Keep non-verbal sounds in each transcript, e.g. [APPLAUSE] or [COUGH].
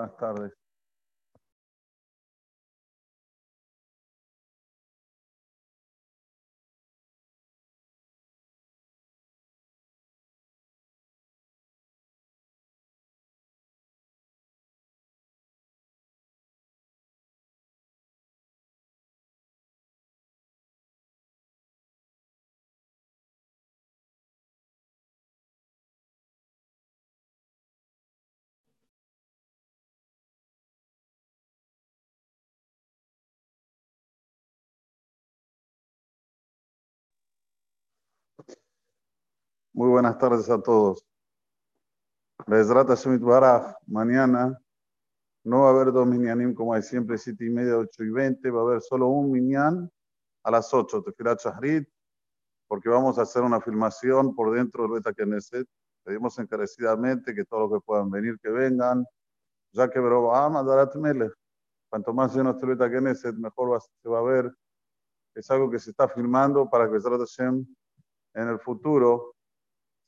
Buenas tardes. Muy buenas tardes a todos. Bezrat Hashem Baraj, mañana no va a haber dos minyanim como hay siempre, siete y media, ocho y veinte, va a haber solo un minyan a las ocho, Tefilat Shahrit, porque vamos a hacer una filmación por dentro del Beta Knesset. Pedimos encarecidamente que todos los que puedan venir, que vengan, ya que Berobam Adarat Melech. Cuanto más lleno esté el Beta Knesset, mejor va, se va a ver. Es algo que se está filmando para que Bezrat Hashem en el futuro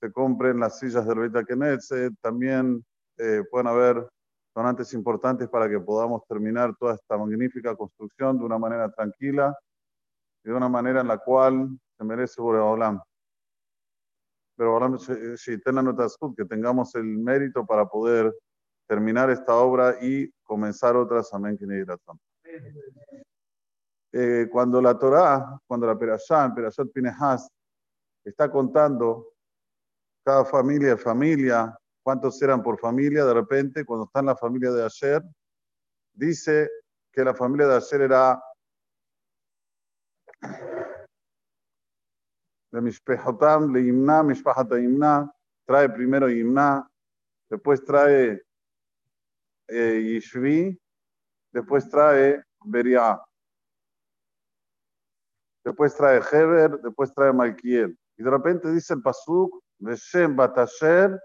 se compren las sillas del Beta Knesset, también eh, pueden haber donantes importantes para que podamos terminar toda esta magnífica construcción de una manera tranquila y de una manera en la cual se merece Boreolam. Pero Boreolam, que tengamos el mérito para poder terminar esta obra y comenzar otras. Amén. Eh, cuando la Torah, cuando la Perashá, Perashat Pinehas, está contando cada familia es familia, cuántos eran por familia, de repente, cuando está en la familia de ayer, dice que la familia de ayer era de Mishpehotam, le Imna, Mishpahata Imna, trae primero Imna, después trae eh, Yishvi, después trae Beria, después trae Heber, después trae Malkiel. Y de repente dice el Pasuk, Veshem Batasher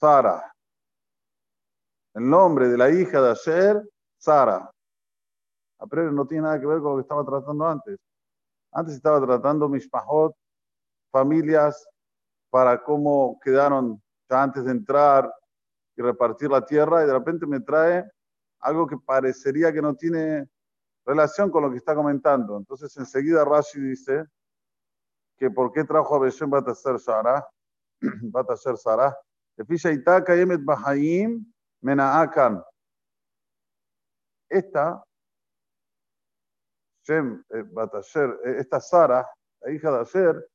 Sara. El nombre de la hija de Asher, Sara. Pero no tiene nada que ver con lo que estaba tratando antes. Antes estaba tratando Mishpahot, familias, para cómo quedaron ya antes de entrar y repartir la tierra, y de repente me trae algo que parecería que no tiene relación con lo que está comentando. Entonces enseguida Rashi dice que por qué trajo a Beshem Batasher Sara, בת אשר שרה, לפי שהייתה קיימת בחיים, מנעה כאן. Esta, Shem, eh, Batasher, eh, esta Sara, la hija de Asher,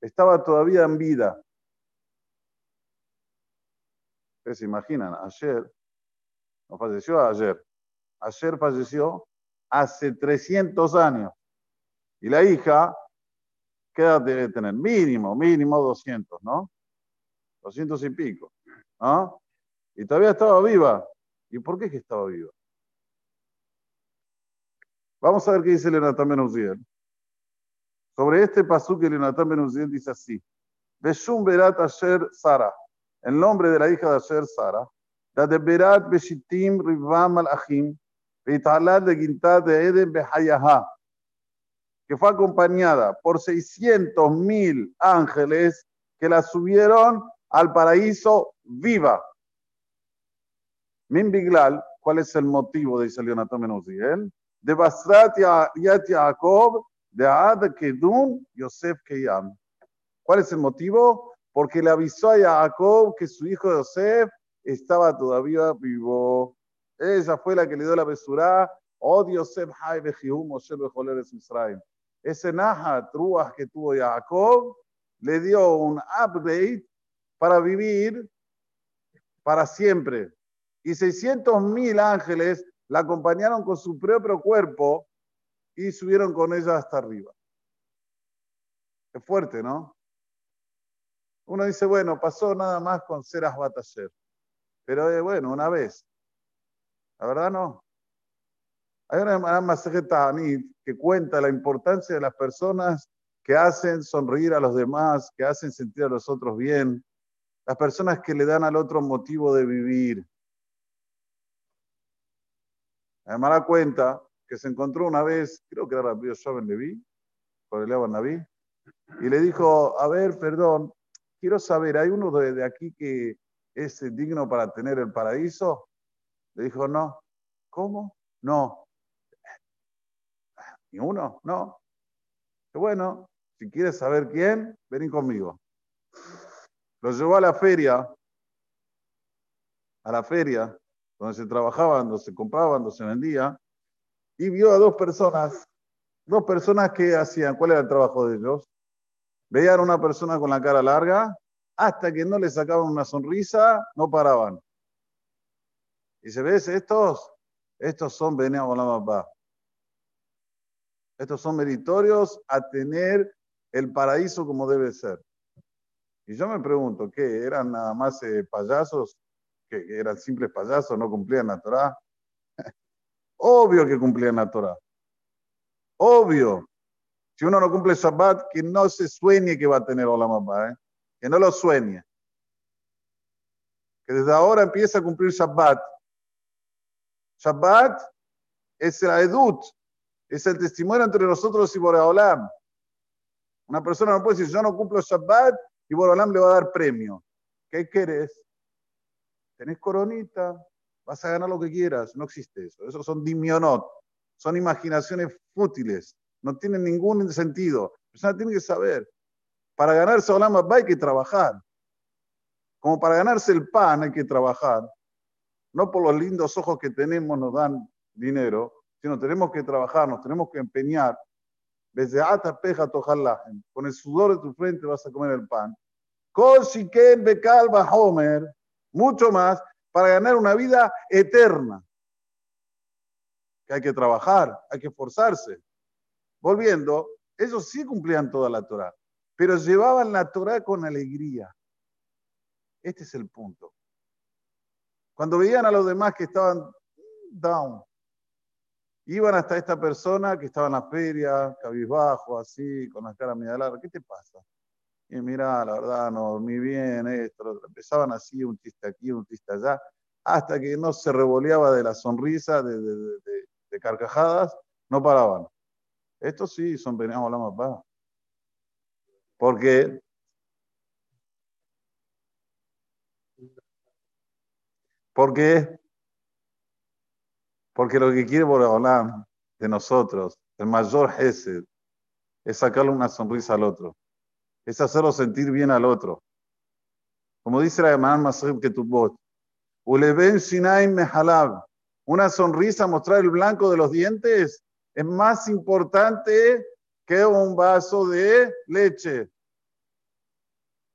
estaba todavía en vida. Ustedes se imaginan, Asher no falleció ayer. Ayer falleció hace 300 años. Y la hija ¿qué edad debe tener? Mínimo, mínimo 200, ¿no? 200 y pico, ¿no? Y todavía estaba viva. ¿Y por qué es que estaba viva? Vamos a ver qué dice Lenatán Benuziel. Sobre este pasú que Lenatán Benuziel dice así. Beshum Berat Asher Sara. El nombre de la hija de Asher Sara. La de Berat Beshitim Rivam Al-Achim. Beitalat de Gintat de Eden Behayaha que fue acompañada por 600 mil ángeles que la subieron al paraíso viva. Min Biglal, ¿cuál es el motivo? Dice Leonardo Menuziel. De Basrat Yat Yaakov, de Ad Kedun, Yosef Keyam. ¿Cuál es el motivo? Porque le avisó a Jacob que su hijo Yosef estaba todavía vivo. Ella fue la que le dio la besura. Oh Yosef Hay Moshe Israel ese Nahat Ruach que tuvo Jacob, le dio un update para vivir para siempre. Y 600 mil ángeles la acompañaron con su propio cuerpo y subieron con ella hasta arriba. Es fuerte, ¿no? Uno dice, bueno, pasó nada más con Seras Batasher. Pero eh, bueno, una vez. La verdad no. Hay una Masejet que cuenta la importancia de las personas que hacen sonreír a los demás, que hacen sentir a los otros bien, las personas que le dan al otro motivo de vivir. Además, da cuenta que se encontró una vez, creo que era Rabbi Joven Levi, con el Naví, y le dijo, a ver, perdón, quiero saber, ¿hay uno de, de aquí que es digno para tener el paraíso? Le dijo, no. ¿Cómo? No. ¿Ni uno? No. Bueno, si quieres saber quién, vení conmigo. Lo llevó a la feria, a la feria, donde se trabajaba, donde se compraba, donde se vendía, y vio a dos personas, dos personas que hacían, ¿cuál era el trabajo de ellos? Veían a una persona con la cara larga, hasta que no le sacaban una sonrisa, no paraban. Y se ves, estos, estos son la Olamapá. Estos son meritorios a tener el paraíso como debe ser. Y yo me pregunto, ¿qué? ¿Eran nada más eh, payasos? ¿Que eran simples payasos? ¿No cumplían la Torah? [LAUGHS] Obvio que cumplían la Torah. Obvio. Si uno no cumple Shabbat, que no se sueñe que va a tener Olam ¿eh? Que no lo sueñe. Que desde ahora empiece a cumplir Shabbat. Shabbat es la edut, es el testimonio entre nosotros y Boreolam. Una persona no puede decir, yo no cumplo Shabbat y Boreolam le va a dar premio. ¿Qué querés? Tenés coronita, vas a ganar lo que quieras. No existe eso. Eso son dimionot. Son imaginaciones fútiles. No tienen ningún sentido. La persona tiene que saber. Para ganarse Olam hay que trabajar. Como para ganarse el pan hay que trabajar. No por los lindos ojos que tenemos nos dan dinero, sino tenemos que trabajar, nos tenemos que empeñar. Con el sudor de tu frente vas a comer el pan. Bekalba homer. Mucho más para ganar una vida eterna. Que hay que trabajar, hay que esforzarse. Volviendo, ellos sí cumplían toda la Torah, pero llevaban la Torah con alegría. Este es el punto. Cuando veían a los demás que estaban down, iban hasta esta persona que estaba en la feria, cabizbajo, así, con la cara media larga. ¿Qué te pasa? Y mira, la verdad, no dormí bien, esto, Empezaban así, un chiste aquí, un chiste allá, hasta que no se revoleaba de la sonrisa, de, carcajadas, no paraban. Estos sí son veníamos la más Porque ¿Por qué? Porque lo que quiere Boreolam de nosotros, el mayor Gesed, es sacarle una sonrisa al otro es hacerlo sentir bien al otro. Como dice la hermana que tu voz, Uleven Shinaim Mehalab, una sonrisa, mostrar el blanco de los dientes, es más importante que un vaso de leche.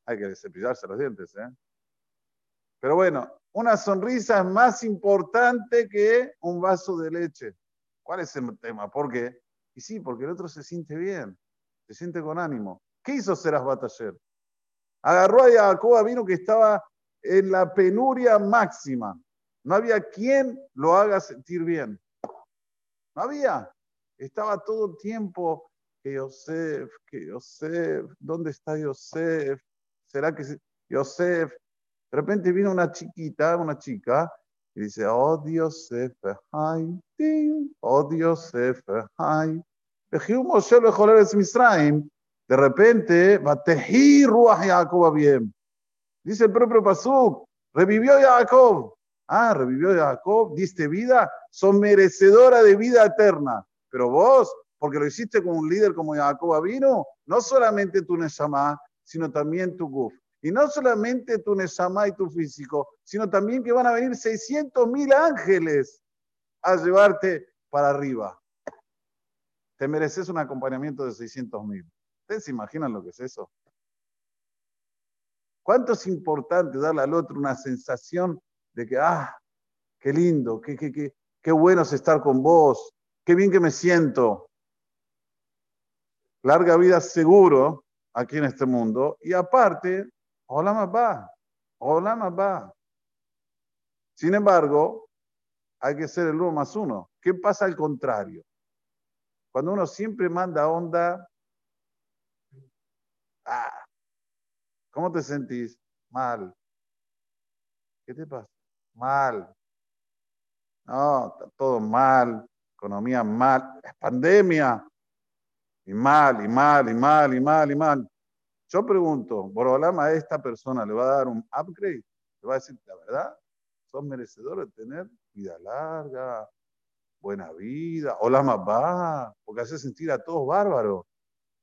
Hay que cepillarse los dientes, ¿eh? Pero bueno, una sonrisa es más importante que un vaso de leche. ¿Cuál es el tema? ¿Por qué? Y sí, porque el otro se siente bien, se siente con ánimo. ¿Qué hizo Serás Bataller? Agarró a Jacob vino que estaba en la penuria máxima. No había quien lo haga sentir bien. No había. Estaba todo el tiempo que Yosef, que Yosef, ¿dónde está Yosef? ¿Será que Yosef? De repente vino una chiquita, una chica, y dice, oh oh Yosef, ay. Moshe lo Misraim, de repente. Dice el propio Pasuk, revivió Jacob. Ah, revivió Jacob, diste vida, son merecedora de vida eterna. Pero vos, porque lo hiciste con un líder como Jacob vino, no solamente tu Neshama, sino también tu Guf. Y no solamente tu Neshama y tu físico, sino también que van a venir 600 mil ángeles a llevarte para arriba. Te mereces un acompañamiento de 600 mil. ¿Ustedes se imaginan lo que es eso? ¿Cuánto es importante darle al otro una sensación de que, ah, qué lindo, qué, qué, qué, qué bueno es estar con vos, qué bien que me siento? Larga vida seguro aquí en este mundo. Y aparte, va, hola más va. Sin embargo, hay que ser el uno más uno. ¿Qué pasa al contrario? Cuando uno siempre manda onda Ah, ¿Cómo te sentís? Mal. ¿Qué te pasa? Mal. No, está todo mal. Economía mal. Es pandemia. Y mal, y mal, y mal, y mal, y mal. Yo pregunto, Borolama a esta persona le va a dar un upgrade. Le va a decir, la verdad, sos merecedor de tener vida larga, buena vida, hola va, porque hace sentir a todos bárbaros.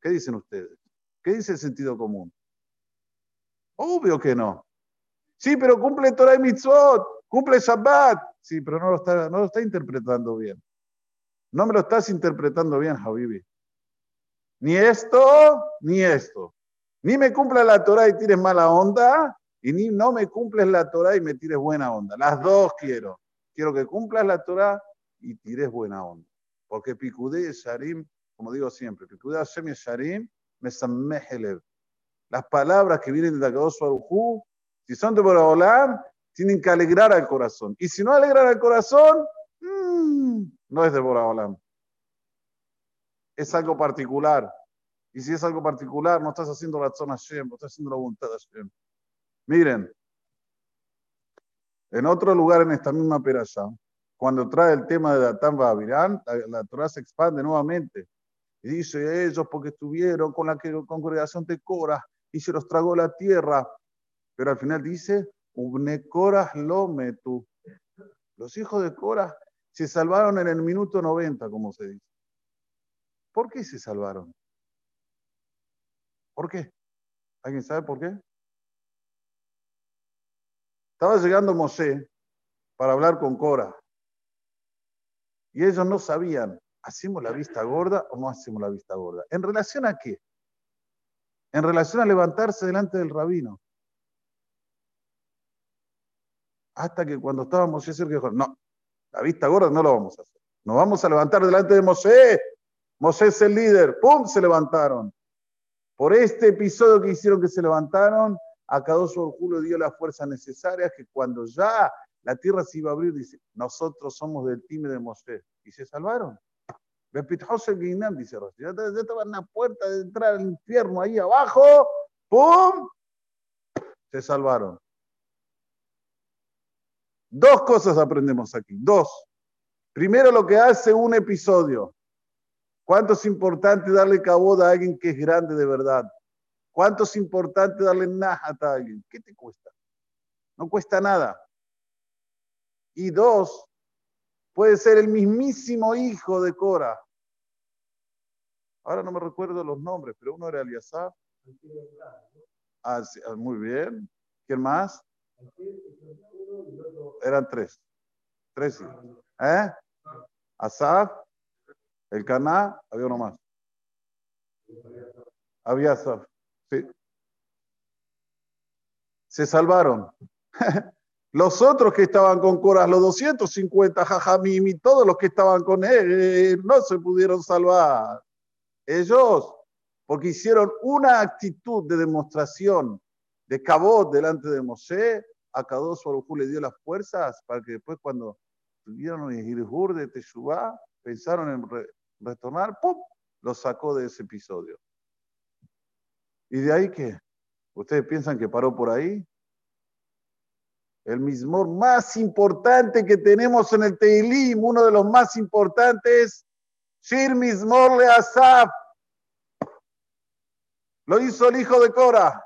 ¿Qué dicen ustedes? ¿Qué dice el sentido común? Obvio que no. Sí, pero cumple Torah y Mitzvot, cumple Shabbat. Sí, pero no lo está, no lo está interpretando bien. No me lo estás interpretando bien, Habibi. Ni esto, ni esto. Ni me cumple la Torah y tires mala onda, y ni no me cumples la Torah y me tires buena onda. Las dos quiero. Quiero que cumplas la Torah y tires buena onda. Porque Picudé y Sharim, como digo siempre, Picudé Hashem y Sharim, me samehelev. Las palabras que vienen de Akadosh Baruj si son de Boraholam, tienen que alegrar al corazón. Y si no alegran al corazón, mmm, no es de Boraholam. Es algo particular. Y si es algo particular, no estás haciendo la zona Hashem, estás haciendo la voluntad de Hashem. Miren, en otro lugar en esta misma perasha, cuando trae el tema de Datán Babilán, la, la Torah se expande nuevamente. Y dice, ellos porque estuvieron con la congregación de Cora y se los tragó la tierra. Pero al final dice, Ubne Cora lo metu. Los hijos de Cora se salvaron en el minuto 90, como se dice. ¿Por qué se salvaron? ¿Por qué? ¿Alguien sabe por qué? Estaba llegando Mosé para hablar con Cora. Y ellos no sabían, ¿hacemos la vista gorda o no hacemos la vista gorda? ¿En relación a qué? En relación a levantarse delante del rabino. Hasta que cuando estaba Mosé cerca dijo, no, la vista gorda no lo vamos a hacer. Nos vamos a levantar delante de Mosé. Mosé es el líder. ¡Pum! Se levantaron. Por este episodio que hicieron que se levantaron, a Kadosh Julio dio las fuerzas necesarias que cuando ya la tierra se iba a abrir, dice, nosotros somos del time de Moshe. Y se salvaron. dice Ya estaban en la puerta de entrar al infierno ahí abajo. ¡Pum! Se salvaron. Dos cosas aprendemos aquí. Dos. Primero lo que hace un episodio. ¿Cuánto es importante darle caboda a alguien que es grande de verdad? ¿Cuánto es importante darle najat a alguien? ¿Qué te cuesta? No cuesta nada. Y dos, puede ser el mismísimo hijo de Cora. Ahora no me recuerdo los nombres, pero uno era Eliasab. Ah, ah, muy bien. ¿Quién más? Eran tres. Tres hijos. ¿Eh? Asaf, el Caná, había uno más. Había Asaf. Sí. Se salvaron. [LAUGHS] Los otros que estaban con Coras, los 250 jajamim todos los que estaban con él, no se pudieron salvar. Ellos, porque hicieron una actitud de demostración de cabot delante de Mosé, a Kadosh Baruj le dio las fuerzas para que después cuando tuvieron el Hirjur de Teshuvah, pensaron en retornar, ¡pum! Lo sacó de ese episodio. ¿Y de ahí qué? ¿Ustedes piensan que paró por ahí? el mismor más importante que tenemos en el Teilim, uno de los más importantes, Shir Mismor Le Asaf. Lo hizo el hijo de Cora.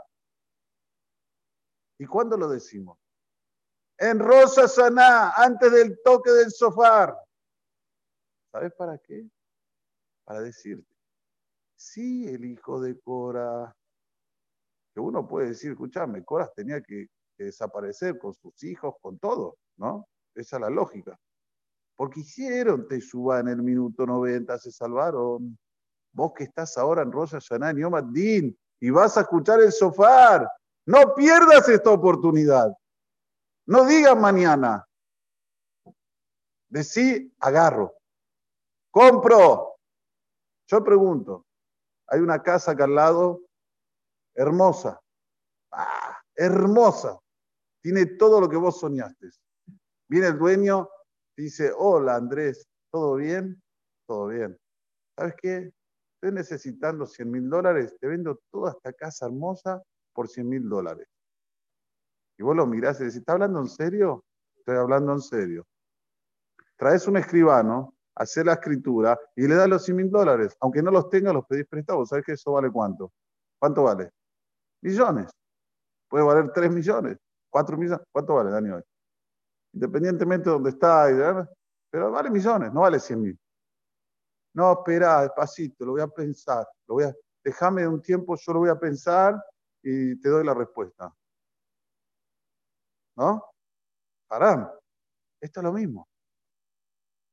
¿Y cuándo lo decimos? En Rosa Saná, antes del toque del sofá. ¿Sabes para qué? Para decirte, sí, el hijo de Cora, que uno puede decir, escúchame, Cora tenía que desaparecer con sus hijos, con todo, ¿no? Esa es la lógica. Porque hicieron Teshuvah en el minuto 90, se salvaron. Vos que estás ahora en Rosh Hashanah, en Din, y vas a escuchar el sofá, no pierdas esta oportunidad. No digas mañana. Decí, agarro. Compro. Yo pregunto, hay una casa acá al lado, hermosa. Ah, hermosa tiene todo lo que vos soñaste. Viene el dueño, dice, hola Andrés, ¿todo bien? Todo bien. ¿Sabes qué? Estoy necesitando 100 mil dólares, te vendo toda esta casa hermosa por 100 mil dólares. Y vos lo mirás y decís, ¿está hablando en serio? Estoy hablando en serio. Traes un escribano, hacer la escritura y le das los 100 mil dólares. Aunque no los tenga, los pedís prestados. ¿Sabes que eso vale cuánto? ¿Cuánto vale? Millones. Puede valer 3 millones. ¿Cuatro millones? ¿Cuánto vale, Dani, hoy? independientemente de dónde está, pero vale millones, no vale 100 mil. No, espera, despacito, lo voy a pensar, lo voy a, déjame un tiempo, yo lo voy a pensar y te doy la respuesta. ¿No? Haram. Esto es lo mismo.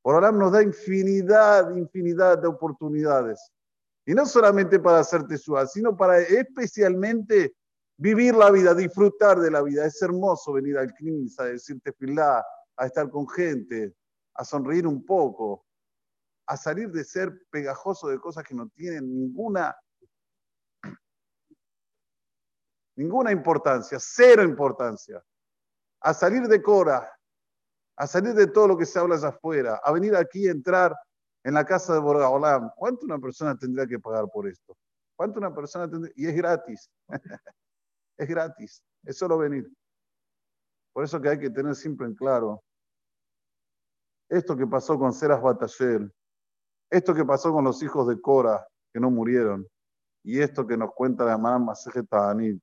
Por Olam nos da infinidad, infinidad de oportunidades. Y no solamente para hacerte suave, sino para especialmente vivir la vida, disfrutar de la vida. Es hermoso venir al Knis a decirte filá, a estar con gente, a sonreír un poco, a salir de ser pegajoso de cosas que no tienen ninguna, ninguna importancia, cero importancia, a salir de Cora, a salir de todo lo que se habla allá afuera, a venir aquí a entrar en la casa de Borgaolam. ¿Cuánto una persona tendría que pagar por esto? ¿Cuánto una persona tendría? Y es gratis. [LAUGHS] es gratis. Es solo venir. Por eso que hay que tener siempre en claro esto que pasó con Seras Bataller, esto que pasó con los hijos de Cora, que no murieron, y esto que nos cuenta la hermana Maseje Tahanit.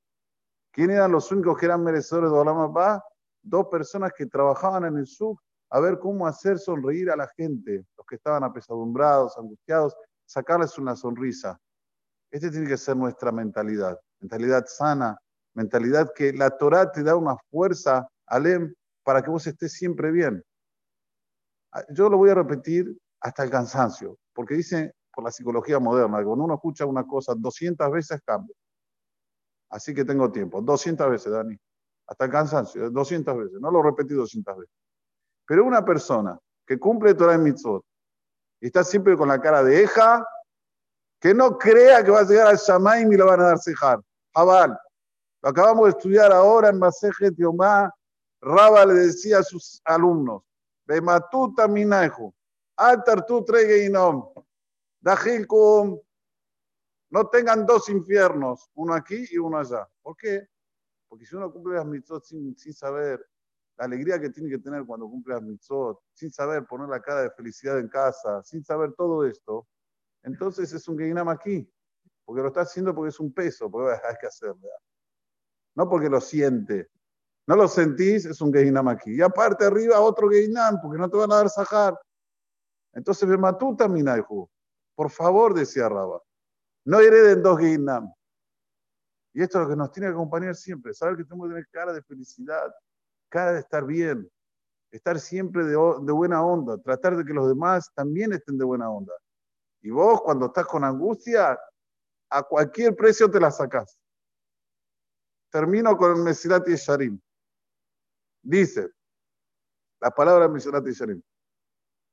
¿Quién eran los únicos que eran merecedores de Olam Abba? Dos personas que trabajaban en el SUC a ver cómo hacer sonreír a la gente, los que estaban apesadumbrados, angustiados, sacarles una sonrisa. Esta tiene que ser nuestra mentalidad, mentalidad sana, mentalidad que la Torah te da una fuerza, Alem, para que vos estés siempre bien. Ah, yo lo voy a repetir hasta el cansancio, porque dice por la psicología moderna, que cuando uno escucha una cosa 200 veces cambia. Así que tengo tiempo, 200 veces, Dani, hasta el cansancio, 200 veces, no lo repetí 200 veces. Pero una persona que cumple Torah en Mitzvot y está siempre con la cara de eja, que no crea que va a llegar al Shamaim y lo van a dar cejar. Jabal. Lo acabamos de estudiar ahora en Maseje Tiomá. Raba le decía a sus alumnos, Bematuta minajo, altartu tregeinom, dajilkum, no tengan dos infiernos, uno aquí y uno allá. ¿Por qué? Porque si uno cumple las mitzvot sin, sin saber la alegría que tiene que tener cuando cumple las mitzvot, sin saber poner la cara de felicidad en casa, sin saber todo esto, entonces es un Geinam aquí, porque lo está haciendo porque es un peso, porque [LAUGHS] hay que hacerlo. No porque lo siente, no lo sentís, es un Geinam aquí. Y aparte arriba otro Geinam, porque no te van a dar Sahar. Entonces, me mató también Por favor, decía Raba, no hereden dos Geinam. Y esto es lo que nos tiene que acompañar siempre, saber que tenemos que tener cara de felicidad, cara de estar bien, estar siempre de, buena onda, tratar de que los demás también estén de buena onda. Y vos, cuando estás con angustia, a cualquier precio te la sacás. Termino con el Mesilat Yesharim. Dice, la palabra Mesilat Yesharim.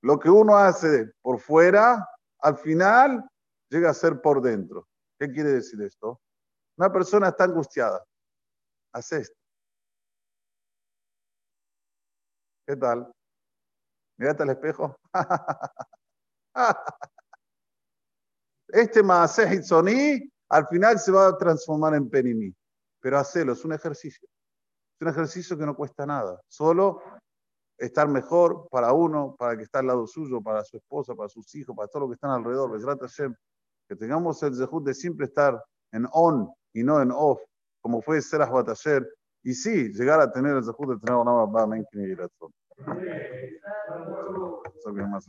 Lo que uno hace por fuera, al final llega a ser por dentro. ¿Qué quiere decir esto? Una persona está angustiada. Hace esto. ¿Qué tal? Mírate al espejo. [LAUGHS] este Maaseh al final se va a transformar en Penimí. Pero hacelo, es un ejercicio. Es un ejercicio que no cuesta nada. Solo estar mejor para uno, para el que está al lado suyo, para su esposa, para sus hijos, para todo lo que están alrededor. Que tengamos el zehut de siempre estar en on y no en off, como fue Serach Bataller. Y sí, llegar a tener el zehut de tener una en so que más